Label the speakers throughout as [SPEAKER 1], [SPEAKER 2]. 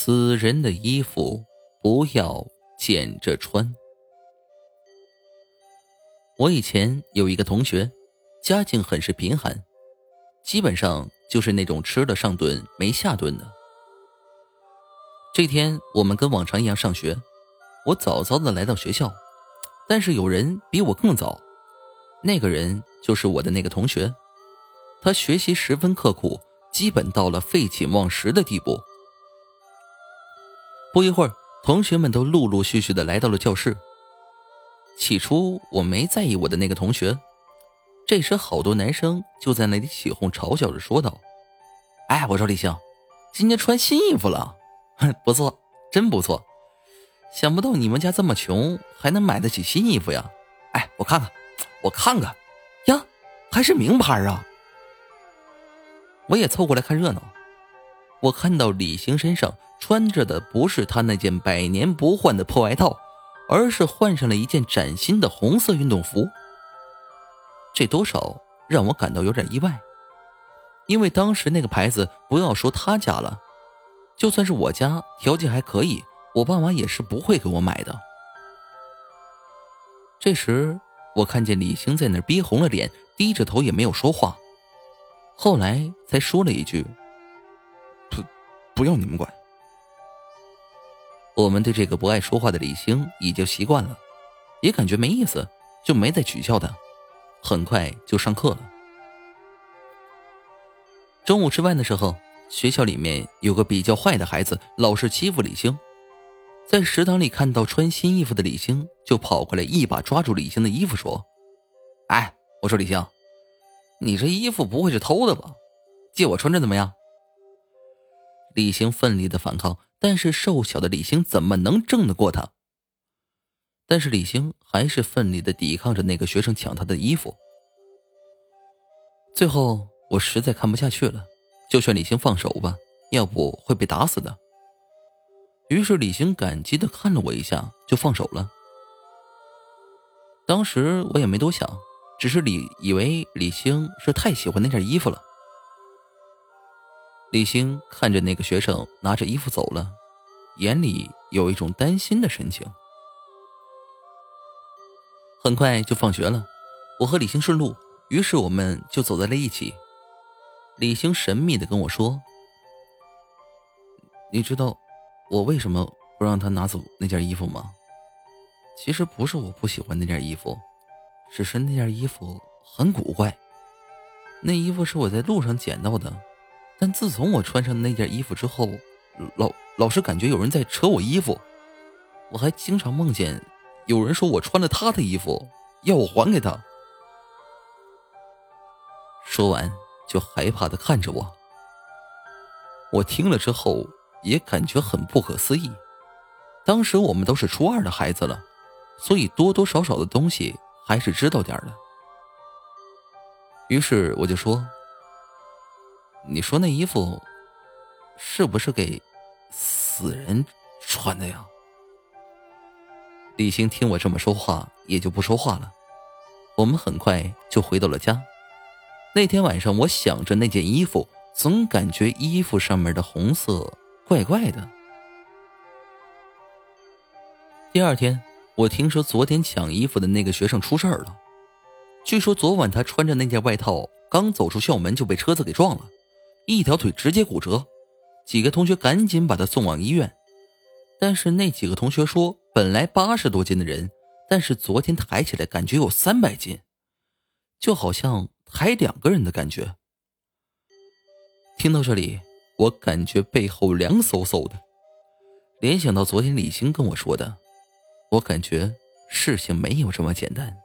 [SPEAKER 1] 死人的衣服不要捡着穿。我以前有一个同学，家境很是贫寒，基本上就是那种吃了上顿没下顿的。这天我们跟往常一样上学，我早早的来到学校，但是有人比我更早，那个人就是我的那个同学，他学习十分刻苦，基本到了废寝忘食的地步。不一会儿，同学们都陆陆续续的来到了教室。起初我没在意我的那个同学，这时好多男生就在那里起哄嘲笑着说道：“哎，我说李星，今天穿新衣服了，哼不错，真不错。想不到你们家这么穷，还能买得起新衣服呀？哎，我看看，我看看，呀，还是名牌啊！我也凑过来看热闹，我看到李星身上。”穿着的不是他那件百年不换的破外套，而是换上了一件崭新的红色运动服。这多少让我感到有点意外，因为当时那个牌子，不要说他家了，就算是我家条件还可以，我爸妈也是不会给我买的。这时，我看见李星在那憋红了脸，低着头也没有说话，后来才说了一句：“，
[SPEAKER 2] 不要你们管。”
[SPEAKER 1] 我们对这个不爱说话的李星已经习惯了，也感觉没意思，就没再取笑他。很快就上课了。中午吃饭的时候，学校里面有个比较坏的孩子，老是欺负李星。在食堂里看到穿新衣服的李星，就跑过来一把抓住李星的衣服说：“哎，我说李星，你这衣服不会是偷的吧？借我穿着怎么样？”李星奋力的反抗。但是瘦小的李星怎么能挣得过他？但是李星还是奋力的抵抗着那个学生抢他的衣服。最后我实在看不下去了，就劝李星放手吧，要不会被打死的。于是李星感激的看了我一下，就放手了。当时我也没多想，只是李以为李星是太喜欢那件衣服了。李星看着那个学生拿着衣服走了，眼里有一种担心的神情。很快就放学了，我和李星顺路，于是我们就走在了一起。李星神秘的跟我说：“你知道我为什么不让他拿走那件衣服吗？其实不是我不喜欢那件衣服，只是那件衣服很古怪。那衣服是我在路上捡到的。”但自从我穿上那件衣服之后，老老是感觉有人在扯我衣服，我还经常梦见有人说我穿了他的衣服，要我还给他。说完就害怕的看着我。我听了之后也感觉很不可思议。当时我们都是初二的孩子了，所以多多少少的东西还是知道点的。于是我就说。你说那衣服是不是给死人穿的呀？李星听我这么说话，也就不说话了。我们很快就回到了家。那天晚上，我想着那件衣服，总感觉衣服上面的红色怪怪的。第二天，我听说昨天抢衣服的那个学生出事儿了。据说昨晚他穿着那件外套，刚走出校门就被车子给撞了。一条腿直接骨折，几个同学赶紧把他送往医院。但是那几个同学说，本来八十多斤的人，但是昨天抬起来感觉有三百斤，就好像抬两个人的感觉。听到这里，我感觉背后凉飕飕的，联想到昨天李星跟我说的，我感觉事情没有这么简单。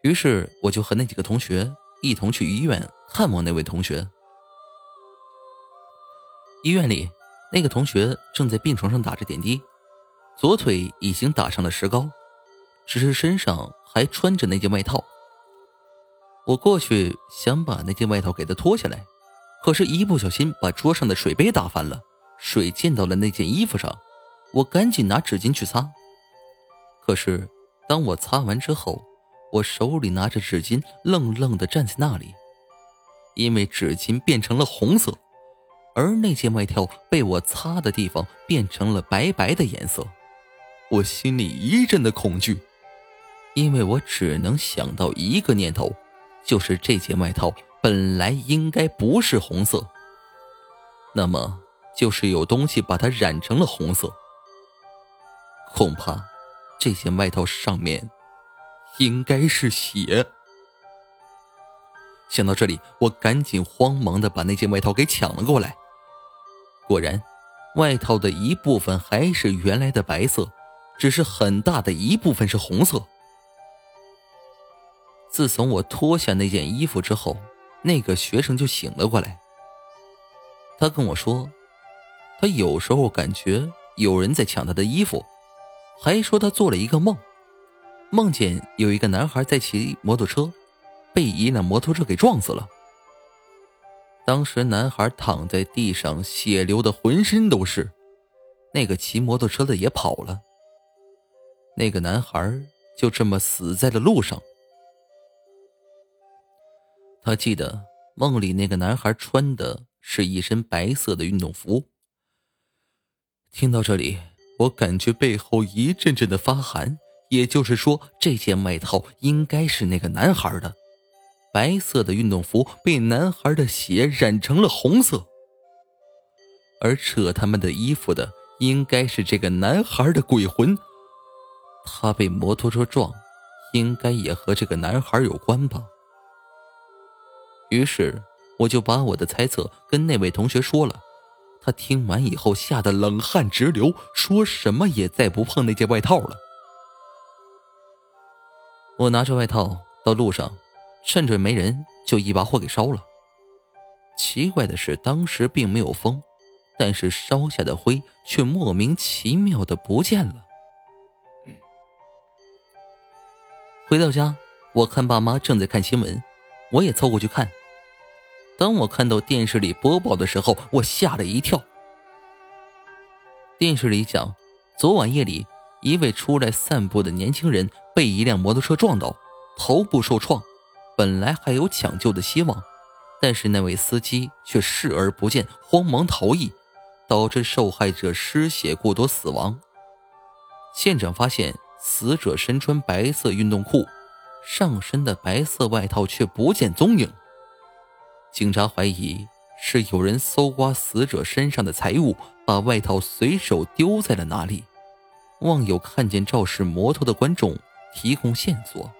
[SPEAKER 1] 于是我就和那几个同学一同去医院看望那位同学。医院里，那个同学正在病床上打着点滴，左腿已经打上了石膏，只是身上还穿着那件外套。我过去想把那件外套给他脱下来，可是，一不小心把桌上的水杯打翻了，水溅到了那件衣服上。我赶紧拿纸巾去擦，可是，当我擦完之后，我手里拿着纸巾，愣愣的站在那里，因为纸巾变成了红色。而那件外套被我擦的地方变成了白白的颜色，我心里一阵的恐惧，因为我只能想到一个念头，就是这件外套本来应该不是红色，那么就是有东西把它染成了红色，恐怕这件外套上面应该是血。想到这里，我赶紧慌忙的把那件外套给抢了过来。果然，外套的一部分还是原来的白色，只是很大的一部分是红色。自从我脱下那件衣服之后，那个学生就醒了过来。他跟我说，他有时候感觉有人在抢他的衣服，还说他做了一个梦，梦见有一个男孩在骑摩托车，被一辆摩托车给撞死了。当时男孩躺在地上，血流的浑身都是。那个骑摩托车的也跑了。那个男孩就这么死在了路上。他记得梦里那个男孩穿的是一身白色的运动服。听到这里，我感觉背后一阵阵的发寒。也就是说，这件外套应该是那个男孩的。白色的运动服被男孩的血染成了红色，而扯他们的衣服的应该是这个男孩的鬼魂。他被摩托车撞，应该也和这个男孩有关吧。于是我就把我的猜测跟那位同学说了，他听完以后吓得冷汗直流，说什么也再不碰那件外套了。我拿着外套到路上。趁着没人，就一把火给烧了。奇怪的是，当时并没有风，但是烧下的灰却莫名其妙的不见了。回到家，我看爸妈正在看新闻，我也凑过去看。当我看到电视里播报的时候，我吓了一跳。电视里讲，昨晚夜里，一位出来散步的年轻人被一辆摩托车撞倒，头部受创。本来还有抢救的希望，但是那位司机却视而不见，慌忙逃逸，导致受害者失血过多死亡。现场发现死者身穿白色运动裤，上身的白色外套却不见踪影。警察怀疑是有人搜刮死者身上的财物，把外套随手丢在了哪里。望有看见肇事摩托的观众提供线索。